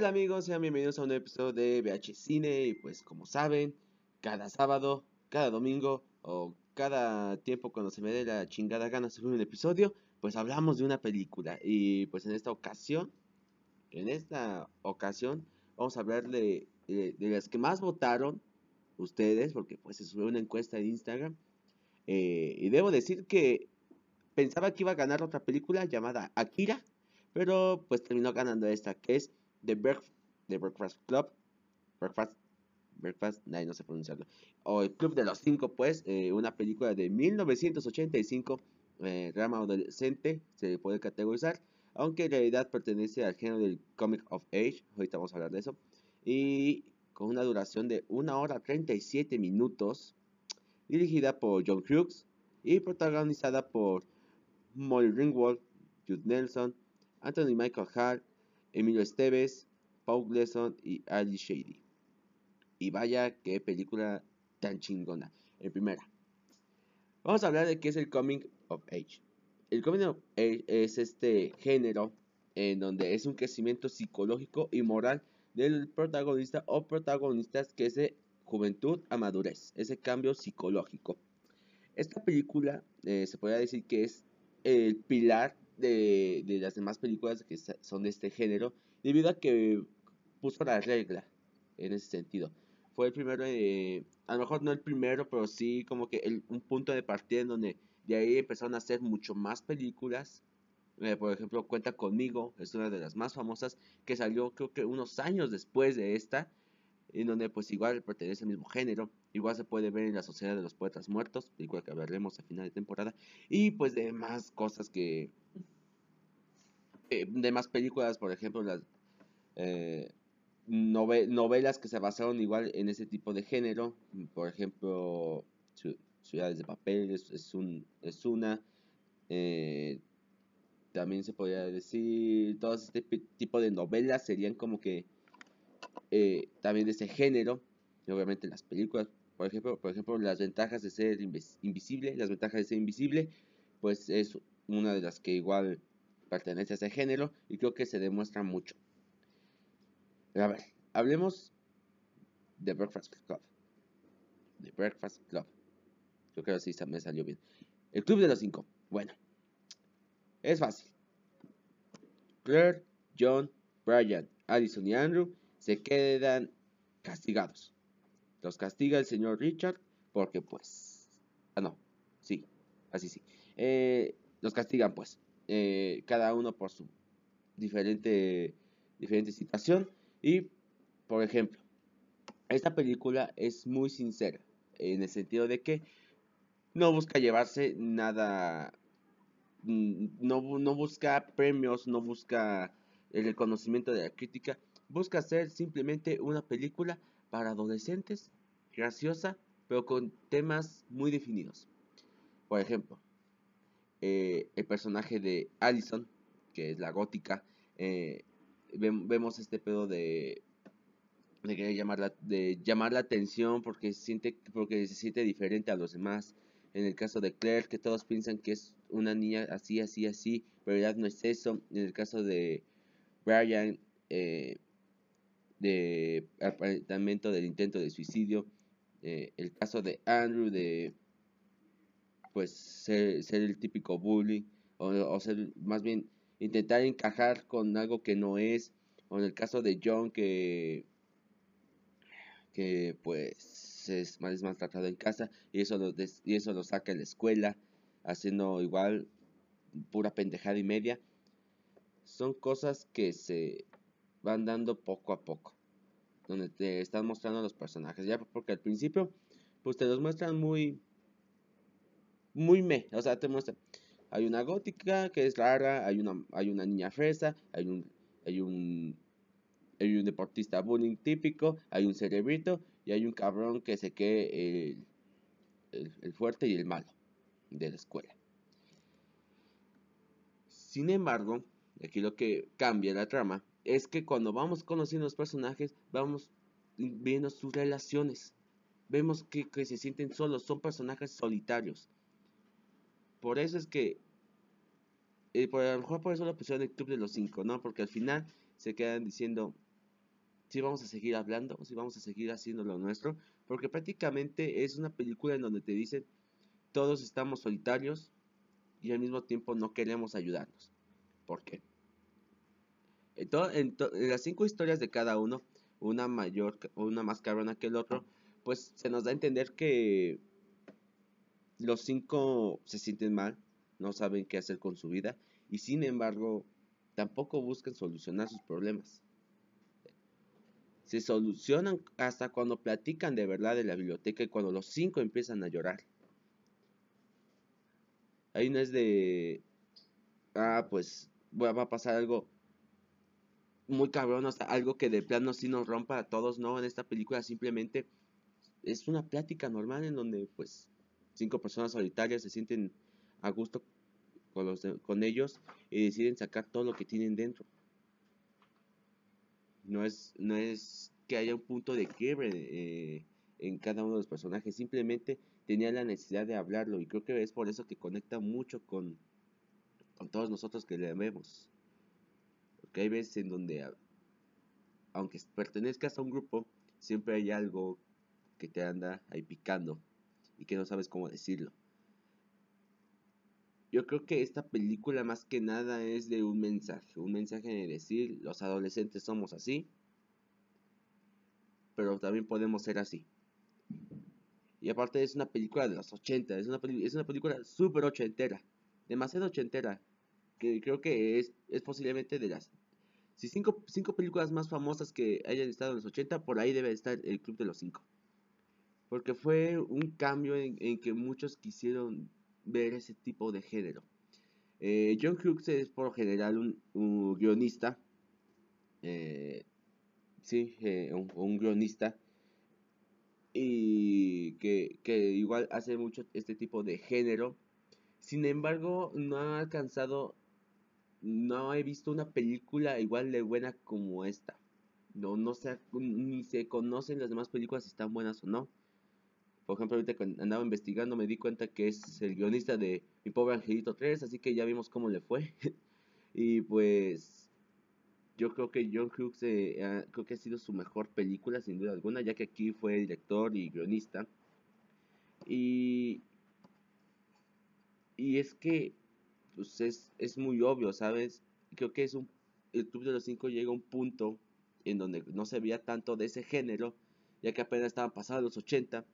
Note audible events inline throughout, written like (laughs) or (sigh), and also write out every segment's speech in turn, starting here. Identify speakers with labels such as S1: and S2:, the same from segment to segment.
S1: tal amigos? Sean bienvenidos a un episodio de VH Cine. Y pues como saben, cada sábado, cada domingo o cada tiempo cuando se me dé la chingada gana de subir un episodio, pues hablamos de una película. Y pues en esta ocasión, en esta ocasión vamos a hablar de, de, las que más votaron ustedes, porque pues se subió una encuesta en Instagram. Eh, y debo decir que pensaba que iba a ganar otra película llamada Akira, pero pues terminó ganando esta que es The, Breakfast Club. Breakfast, Breakfast, no sé pronunciarlo. O el Club de los Cinco, pues, eh, una película de 1985, eh, adolescente, se puede categorizar, aunque en realidad pertenece al género del Comic of Age, ahorita vamos a hablar de eso, y con una duración de 1 hora 37 minutos, dirigida por John Hughes y protagonizada por Molly Ringwald, Jude Nelson, Anthony Michael Hart, Emilio Esteves, Paul Gleason y Ali Shady. Y vaya qué película tan chingona. En primera, vamos a hablar de qué es el Coming of Age. El Coming of Age es este género en donde es un crecimiento psicológico y moral del protagonista o protagonistas que es de juventud a madurez, ese cambio psicológico. Esta película eh, se podría decir que es el pilar de, las demás películas que son de este género, debido a que puso la regla en ese sentido. Fue el primero, a lo mejor no el primero, pero sí como que un punto de partida en donde de ahí empezaron a hacer mucho más películas. Eh, por ejemplo, Cuenta conmigo, es una de las más famosas, que salió creo que unos años después de esta, en donde pues igual pertenece al mismo género, igual se puede ver en la Sociedad de los Poetas Muertos, película que hablaremos a final de temporada, y pues de más cosas que eh, de más películas, por ejemplo, las eh, novelas que se basaron igual en ese tipo de género, por ejemplo, Ciudades de Papel es, un, es una, eh, también se podría decir, todo este tipo de novelas serían como que también de ese género, y obviamente las películas, por ejemplo, por ejemplo, las ventajas de ser invisible, las ventajas de ser invisible, pues es una de las que igual pertenece a ese género y creo que se demuestra mucho. a ver, hablemos de Breakfast Club. The Breakfast Club. Yo creo que sí me salió bien. El Club de los Cinco. Bueno, es fácil. Claire, John, Brian, Addison y Andrew se quedan castigados. Los castiga el señor Richard porque pues... Ah, no. Sí, así sí. Eh, los castigan pues. Eh, cada uno por su diferente, diferente situación. Y, por ejemplo, esta película es muy sincera, en el sentido de que no busca llevarse nada, mm, no, no busca premios, no busca el reconocimiento de la crítica, busca ser simplemente una película para adolescentes, graciosa, pero con temas muy definidos. Por ejemplo, eh, el personaje de Allison, que es la gótica, eh, vemos este pedo de de llamar la, de llamar la atención porque se siente porque se siente diferente a los demás. En el caso de Claire que todos piensan que es una niña así así así pero en realidad no es eso. En el caso de Brian eh, de aparentamiento del intento de suicidio el caso de Andrew de pues ser, el típico bully o, ser más bien intentar encajar con algo que no es o en el caso de John que que pues es más maltratado en casa y eso lo y eso lo saca en la escuela haciendo igual pura pendejada y media. Son cosas que se van dando poco a poco donde te están mostrando los personajes. Ya porque al principio pues te los muestran muy muy me, o sea, te muestra, hay una gótica que es rara, hay una, hay una niña fresa, hay un, hay un, hay un deportista bullying típico, hay un cerebrito y hay un cabrón que se quede el, el fuerte y el malo de la escuela. Sin embargo, aquí lo que cambia la trama es que cuando vamos conociendo los personajes, vamos viendo sus relaciones. Vemos que, que se sienten solos, son personajes solitarios. Por eso es que. Eh, por, a lo mejor por eso lo pusieron el Club de los Cinco, ¿no? Porque al final se quedan diciendo. sí vamos a seguir hablando, sí vamos a seguir haciendo lo nuestro, porque prácticamente es una película en donde te dicen todos estamos solitarios y al mismo tiempo no queremos ayudarnos. ¿Por qué? En, las cinco historias de cada uno, una mayor, una más cabrona que el otro, pues se nos da a entender que los cinco se sienten mal, no saben qué hacer con su vida y sin embargo tampoco buscan solucionar sus problemas se solucionan hasta cuando platican de verdad de la biblioteca y cuando los cinco empiezan a llorar. Ahí no es de, ah, pues va a pasar algo muy cabrón, o algo que de plano sí nos rompa a todos, no, en esta película simplemente es una plática normal en donde pues cinco personas solitarias se sienten a gusto con, los con ellos y deciden sacar todo lo que tienen dentro. No es, no es que haya un punto de quiebre eh, en cada uno de los personajes, simplemente tenía la necesidad de hablarlo y creo que es por eso que conecta mucho con, con todos nosotros que le vemos. Porque hay veces en donde, aunque pertenezcas a un grupo, siempre hay algo que te anda ahí picando y que no sabes cómo decirlo. Yo creo que esta película más que nada es de un mensaje, un mensaje de decir, los adolescentes somos así, pero también podemos ser así. Y aparte es una película de los 80, es una, es una película súper ochentera, demasiado ochentera, que creo que es, es posiblemente de las... Si cinco, cinco películas más famosas que hayan estado en los 80, por ahí debe estar el Club de los Cinco. Porque fue un cambio en, que muchos quisieron ver ese tipo de género. Eh, John Hughes es por general un, guionista, eh, sí, eh, un, guionista, y que, que, igual hace mucho este tipo de género. Sin embargo, no ha alcanzado, no he visto una película igual de buena como esta. No, no ni se conocen las demás películas si están buenas o no. Por ejemplo, ahorita cuando andaba investigando me di cuenta que es el guionista de Mi pobre Angelito 3, así que ya vimos cómo le fue. (laughs) y pues yo creo que John Hughes eh, creo que ha sido su mejor película sin duda alguna, ya que aquí fue director y guionista. Y y es que pues es, es muy obvio, ¿sabes? Creo que es un el Club de los Cinco llega a un punto en donde no se veía tanto de ese género, ya que apenas estaban pasados los 80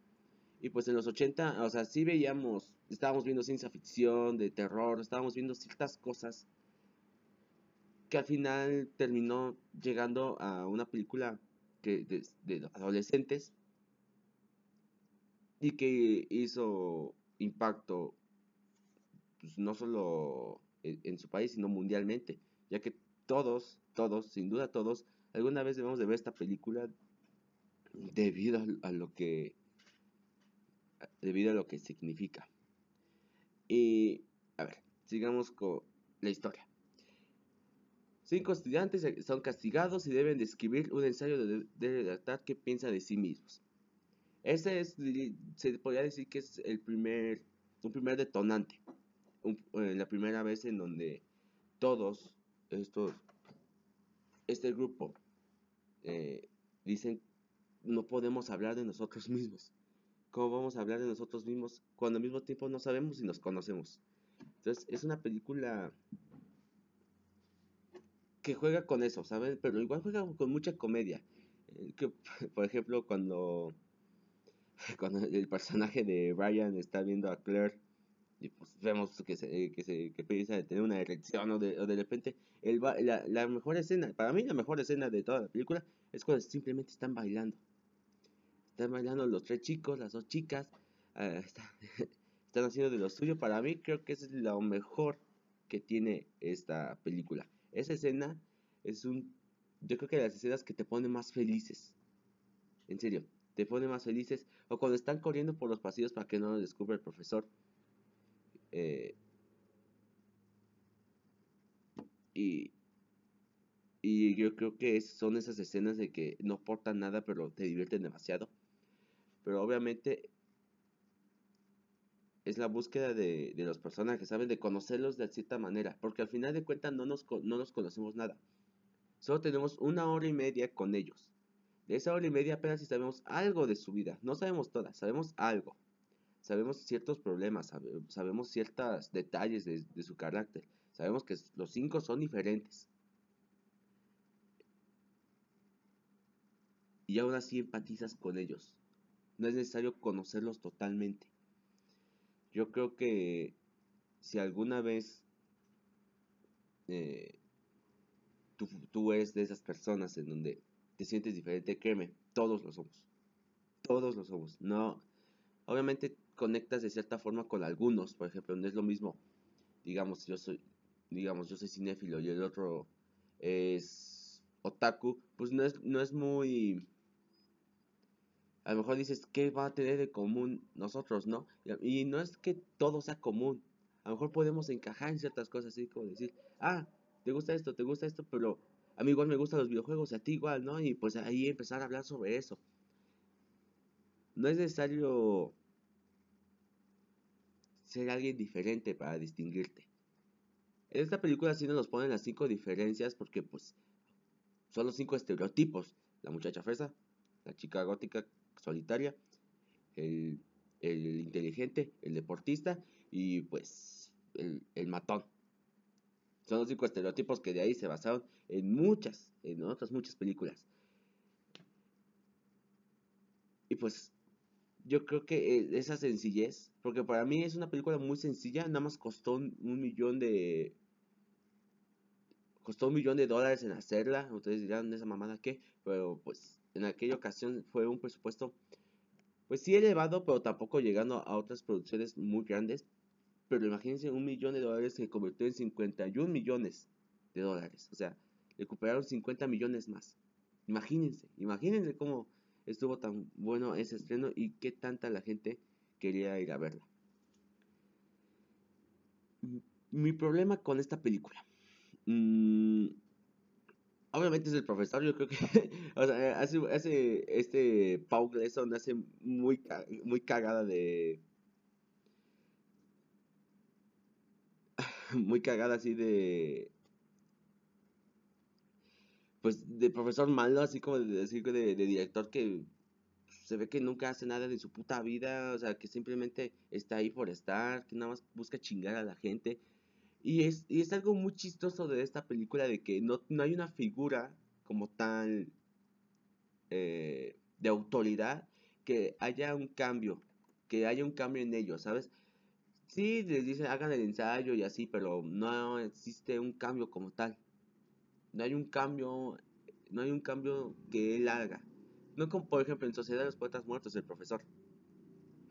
S1: y pues en los 80, o sea, sí veíamos, estábamos viendo ciencia ficción, de terror, estábamos viendo ciertas cosas que al final terminó llegando a una película que, de, adolescentes y que hizo impacto pues, no solo en, su país, sino mundialmente, ya que todos, todos, sin duda todos, alguna vez debemos de ver esta película debido a lo que debido a lo que significa. Y, a ver, sigamos con la historia. Cinco estudiantes son castigados y deben describir un ensayo de, redactar qué piensa de sí mismos. Ese es, se podría decir que es el primer, un primer detonante. Eh, la primera vez en donde todos estos, este grupo eh, dicen no podemos hablar de nosotros mismos. ¿Cómo vamos a hablar de nosotros mismos cuando al mismo tiempo no sabemos si nos conocemos? Entonces, es una película que juega con eso, ¿saben? Pero igual juega con mucha comedia. Eh, (laughs) por ejemplo, cuando, (laughs) cuando el personaje de Brian está viendo a Claire y pues vemos que se, que se que empieza a tener una erección o de, o de repente el, la, la mejor escena, para mí la mejor escena de toda la película es cuando simplemente están bailando están bailando los tres chicos, las dos chicas, eh, (laughs) están haciendo de lo suyo. Para mí creo que es lo mejor que tiene esta película. Esa escena es un, yo creo que las escenas que te ponen más felices. En serio, te pone más felices. O cuando están corriendo por los pasillos para que no lo descubra el profesor. Eh, y, y yo creo que son esas escenas de que no aportan nada, pero te divierten demasiado. Pero obviamente es la búsqueda de, los personajes, ¿saben? De conocerlos de cierta manera. Porque al final de cuentas no nos, no nos conocemos nada. Solo tenemos una hora y media con ellos. De esa hora y media apenas si sabemos algo de su vida. No sabemos todas, sabemos algo. Sabemos ciertos problemas, sabemos ciertos detalles de, de su carácter. Sabemos que los cinco son diferentes. Y aún así empatizas con ellos. No es necesario conocerlos totalmente. Yo creo que si alguna vez eh, tú, tú eres de esas personas en donde te sientes diferente, créeme, todos lo somos. Todos lo somos. No, obviamente conectas de cierta forma con algunos, por ejemplo, no es lo mismo, digamos, yo soy, digamos, yo soy cinéfilo y el otro es otaku, pues no es, no es muy, a lo mejor dices, ¿qué va a tener de común nosotros, no? Y, no es que todo sea común, a lo mejor podemos encajar en ciertas cosas, así como decir, ah, te gusta esto, te gusta esto, pero a mí igual me gustan los videojuegos, a ti igual, ¿no? Y pues ahí empezar a hablar sobre eso. No es necesario ser alguien diferente para distinguirte. En esta película sí nos ponen las cinco diferencias porque pues son los cinco estereotipos. La muchacha fresa, la chica gótica solitaria, el, inteligente, el deportista y pues el, el matón. Son los cinco estereotipos que de ahí se basaron en muchas, en otras muchas películas. Y pues yo creo que eh, esa sencillez, porque para mí es una película muy sencilla, nada más costó un, millón de... Costó un millón de dólares en hacerla, ustedes dirán, esa mamada qué, pero pues en aquella ocasión fue un presupuesto, pues sí elevado, pero tampoco llegando a otras producciones muy grandes, pero imagínense un millón de dólares se convirtió en 51 millones de dólares. O sea, recuperaron 50 millones más. Imagínense, imagínense cómo estuvo tan bueno ese estreno y qué tanta la gente quería ir a verla. Mi problema con esta película. Mm, obviamente es el profesor, yo creo que (laughs) o sea, hace, hace, este Paul Gleason hace muy, muy cagada de (laughs) muy cagada así de pues de profesor malo, así como de decir de, director que se ve que nunca hace nada de su puta vida, o sea, que simplemente está ahí por estar, que nada más busca chingar a la gente. Y es, y es algo muy chistoso de esta película de que no, no hay una figura como tal eh, de autoridad que haya un cambio, que haya un cambio en ellos, ¿sabes? Sí, les dicen hagan el ensayo y así, pero no existe un cambio como tal. No hay un cambio, no hay un cambio que él haga. No como por ejemplo en Sociedad de los Poetas Muertos, el profesor.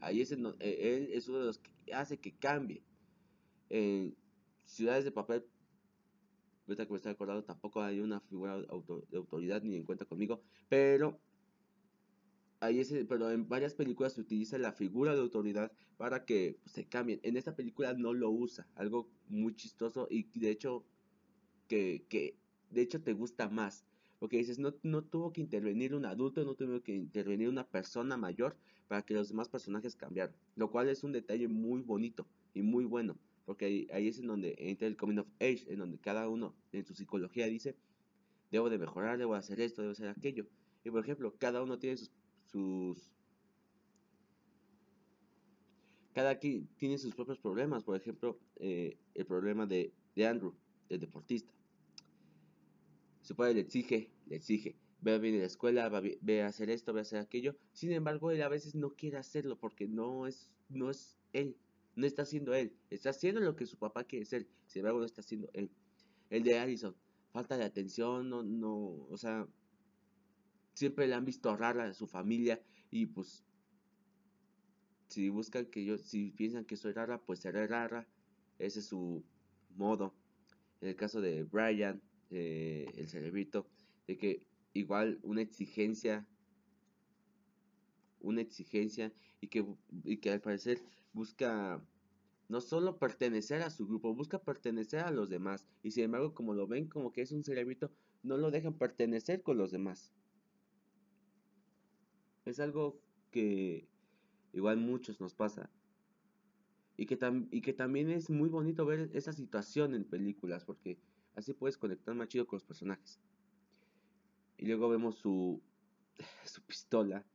S1: Ahí es en, e, él es uno de los que hace que cambie. En Ciudades de Papel, ahorita que me estoy acordando, tampoco hay una figura de autoridad ni en cuenta conmigo, pero ahí pero en varias películas se utiliza la figura de autoridad para que se cambien. En esta película no lo usa, algo muy chistoso y de hecho que, que de hecho te gusta más. Porque dices, no, no tuvo que intervenir un adulto, no tuvo que intervenir una persona mayor para que los demás personajes cambiaran. Lo cual es un detalle muy bonito y muy bueno. Porque ahí, ahí es en donde entra el coming of age, en donde cada uno en su psicología dice, debo de mejorar, debo de hacer esto, debo hacer aquello. Y por ejemplo, cada uno tiene sus sus... Cada quien tiene sus propios problemas. Por ejemplo, eh, el problema de, de Andrew, el deportista. Su padre le exige, le exige. Ve a venir a la escuela, ve a hacer esto, ve a hacer aquello. Sin embargo, él a veces no quiere hacerlo porque no es, no es él. No está haciendo él. Está haciendo lo que su papá quiere ser. Sin embargo, no está haciendo él. El de Allison. Falta de atención, no, no, o sea, siempre le han visto rara a su familia y pues si buscan que yo, si piensan que soy rara, pues seré rara. Ese es su modo. En el caso de Brian, eh, el cerebrito, de que igual una exigencia, una exigencia y que, y que al parecer busca no solo pertenecer a su grupo, busca pertenecer a los demás. Y sin embargo, como lo ven como que es un cerebrito, no lo dejan pertenecer con los demás. Es algo que igual muchos nos pasa. Y que, y que también es muy bonito ver esa situación en películas, porque así puedes conectar más chido con los personajes. Y luego vemos su, (sighs) su pistola.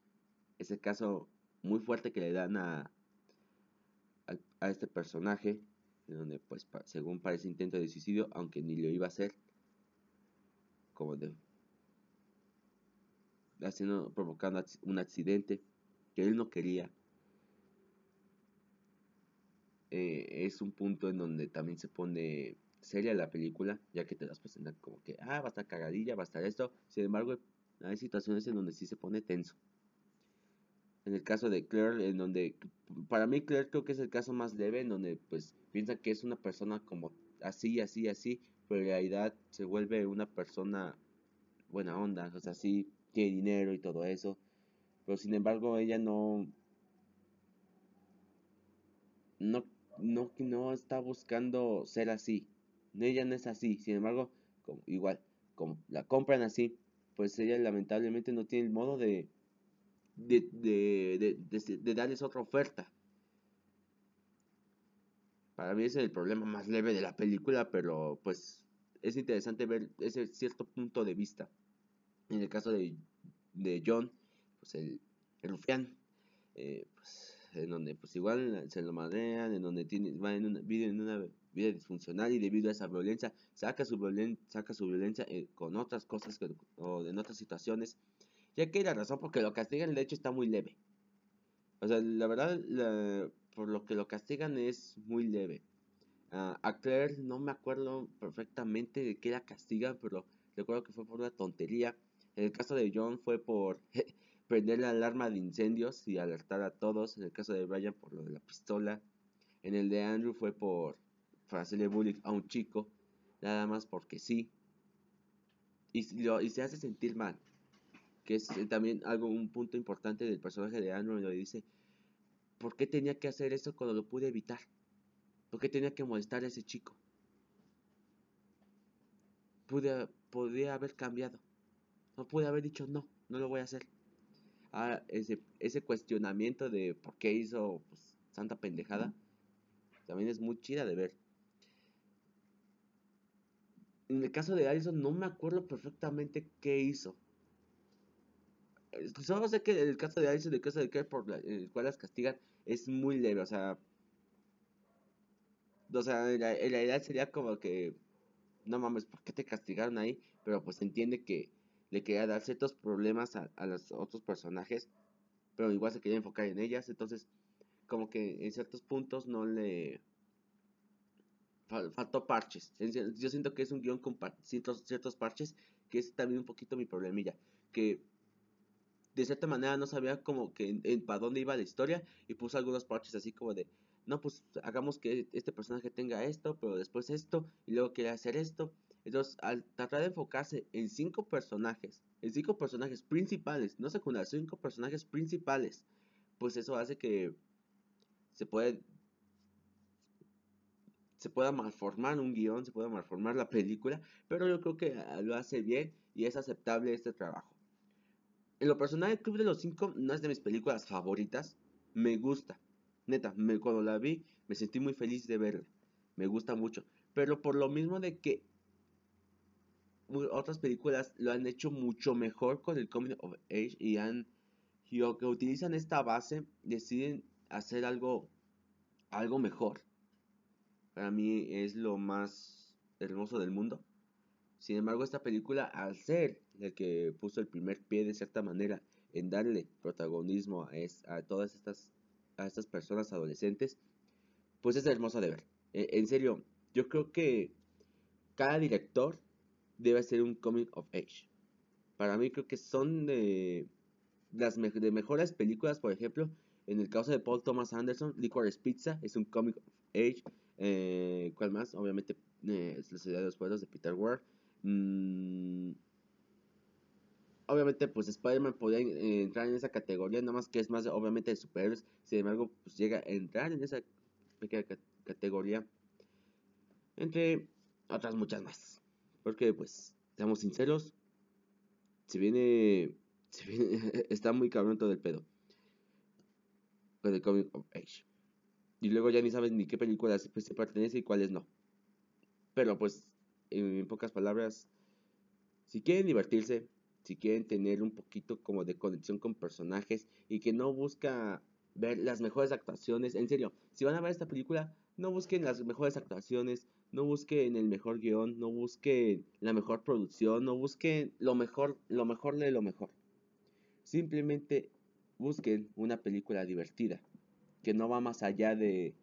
S1: Ese caso muy fuerte que le dan a, a, este personaje, en donde pues según parece intento de suicidio, aunque ni lo iba a hacer, como de haciendo, provocando un accidente que él no quería. Eh, es un punto en donde también se pone seria la película, ya que te das presentan como que, ah, va a estar cagadilla, va a estar esto. Sin embargo, hay situaciones en donde sí se pone tenso. En el caso de Claire, en donde, para mí Claire creo que es el caso más leve, en donde pues piensa que es una persona como así, así, así, pero en realidad se vuelve una persona buena onda, o sea, sí tiene dinero y todo eso, pero sin embargo ella no, no, no, no está buscando ser así, ella no es así, sin embargo, como, igual, como la compran así, pues ella lamentablemente no tiene el modo de, de, de, de, de darles otra oferta. Para mí es el problema más leve de la película, pero pues es interesante ver ese cierto punto de vista. En el caso de, de John, pues el, el rufián, eh, pues, en donde pues igual se lo madrean, en donde tiene, va en una, vive en una vida disfuncional y debido a esa violencia saca su, violen, saca su violencia eh, con otras cosas o en otras situaciones, ya que la razón por que lo castigan de hecho está muy leve. O sea, la verdad, por lo que lo castigan es muy leve. Uh, a Claire no me acuerdo perfectamente de qué la castigan, pero recuerdo que fue por una tontería. En el caso de John fue por (laughs) prender la alarma de incendios y alertar a todos. En el caso de Brian por lo de la pistola. En el de Andrew fue por para hacerle bullying a un chico, nada más porque sí. Y se hace sentir mal. Que es eh, también algo, un punto importante del personaje de Andrew, donde dice, ¿por qué tenía que hacer eso cuando lo pude evitar? ¿Por qué tenía que molestar a ese chico? Pude, podría haber cambiado. No pude haber dicho no, no lo voy a hacer. Ah, ese, ese cuestionamiento de por qué hizo pues, santa pendejada también es muy chida de ver. En el caso de Allison no me acuerdo perfectamente qué hizo. Solo sé que el caso de Allison, el caso de Claire por el cual las castigan, es muy leve. O sea, o sea, en realidad sería como que, no mames, ¿por qué te castigaron ahí? Pero pues entiende que le quería dar ciertos problemas a, a los otros personajes, pero igual se quería enfocar en ellas. Entonces, como que en ciertos puntos no le faltó parches. Yo siento que es un guion con ciertos, ciertos parches, que es también un poquito mi problemilla. Que de cierta manera no sabía como que en, para dónde iba la historia y puso algunos parches así como de, no, pues hagamos que este personaje tenga esto, pero después esto, y luego quiere hacer esto. Entonces, al tratar de enfocarse en cinco personajes, en cinco personajes principales, no secundarios, cinco personajes principales, pues eso hace que se puede se pueda malformar un guion, se pueda malformar la película, pero yo creo que lo hace bien y es aceptable este trabajo. En lo personal, El Club de los Cinco no es de mis películas favoritas, me gusta. Neta, me, cuando la vi me sentí muy feliz de verla, me gusta mucho. Pero por lo mismo de que otras películas lo han hecho mucho mejor con el Coming of Age y han y que utilizan esta base deciden hacer algo algo mejor para mí es lo más hermoso del mundo. Sin embargo, esta película, al ser el que puso el primer pie de cierta manera en darle protagonismo a, a todas estas, a estas personas adolescentes, pues es hermoso de ver. E, en serio, yo creo que cada director debe ser un comic of age. Para mí creo que son de las de mejores películas, por ejemplo, en el caso de Paul Thomas Anderson, Licorice Pizza es un comic of age. Eh, ¿Cuál más? Obviamente eh, es la ciudad de los pueblos de Peter Ward. Mm, obviamente, pues Spider-Man podría eh, entrar en esa categoría, nada más que es más obviamente de superhéroes. Sin embargo, pues llega a entrar en esa pequeña categoría. Entre otras muchas más. Porque, pues, seamos sinceros, si viene, si viene (laughs) está muy cabrón todo el pedo. Con el Comic of Age. Y luego ya ni sabes ni qué películas pues, se pertenece y cuáles no. Pero pues, en pocas palabras, si quieren divertirse, si quieren tener un poquito como de conexión con personajes y que no busca ver las mejores actuaciones, en serio, si van a ver esta película, no busquen las mejores actuaciones, no busquen el mejor guion, no busquen la mejor producción, no busquen lo mejor, lo mejor de lo mejor. Simplemente busquen una película divertida, que no va más allá de,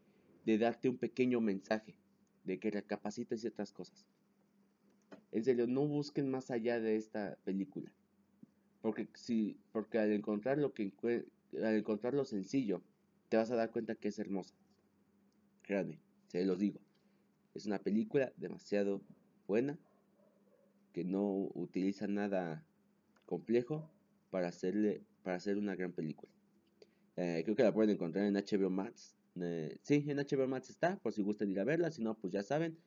S1: de darte un pequeño mensaje, de que recapacites ciertas cosas. En serio, no busquen más allá de esta película. Porque si, porque al encontrar lo que al encontrar lo sencillo, te vas a dar cuenta que es hermosa. Créanme, se los digo. Es una película demasiado buena que no utiliza nada complejo para hacerle para hacer una gran película. Eh, creo que la pueden encontrar en HBO Max. Eh, sí, en HBO Max está, por si gustan ir a verla. Si no, pues ya saben,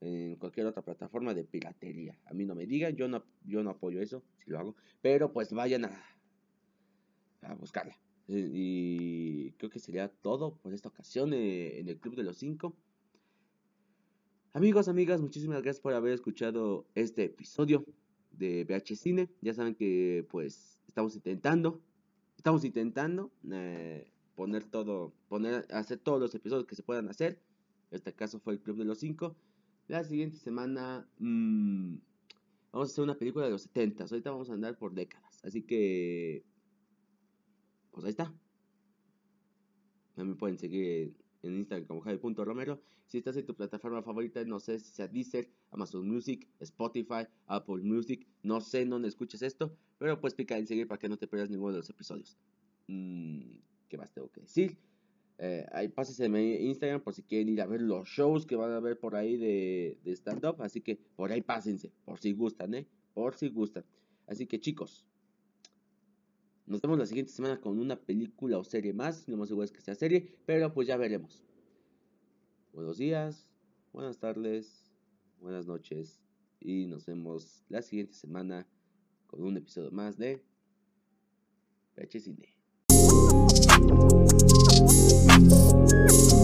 S1: en cualquier otra plataforma de piratería. A mí no me digan, yo no, yo no apoyo eso, si lo hago. Pero pues vayan a, a buscarla. Eh, y creo que sería todo por esta ocasión en el Club de los Cinco. Amigos, amigas, muchísimas gracias por haber escuchado este episodio de VH Cine. Ya saben que pues estamos intentando, estamos intentando eh, poner todo, poner, hacer todos los episodios que se puedan hacer. Este caso fue el Club de los Cinco. La siguiente semana mmm, vamos a hacer una película de los 70. Ahorita vamos a andar por décadas. Así que, pues ahí está. También pueden seguir en Instagram como Javi.romero. Si estás en tu plataforma favorita, no sé si sea Deezer, Amazon Music, Spotify, Apple Music, no sé dónde escuches esto, pero pues pica en seguir para que no te pierdas ninguno de los episodios. Mm, ¿Qué más tengo que decir? Eh, ahí pásense en mi Instagram por si quieren ir a ver los shows que van a ver por ahí de, stand-up. Así que por ahí pásense, por si gustan, ¿eh? Por si gustan. Así que chicos, nos vemos la siguiente semana con una película o serie más. No más seguro es que sea serie, pero pues ya veremos. Buenos días, buenas tardes, buenas noches. Y nos vemos la siguiente semana con un episodio más de PH Cine. Thank you.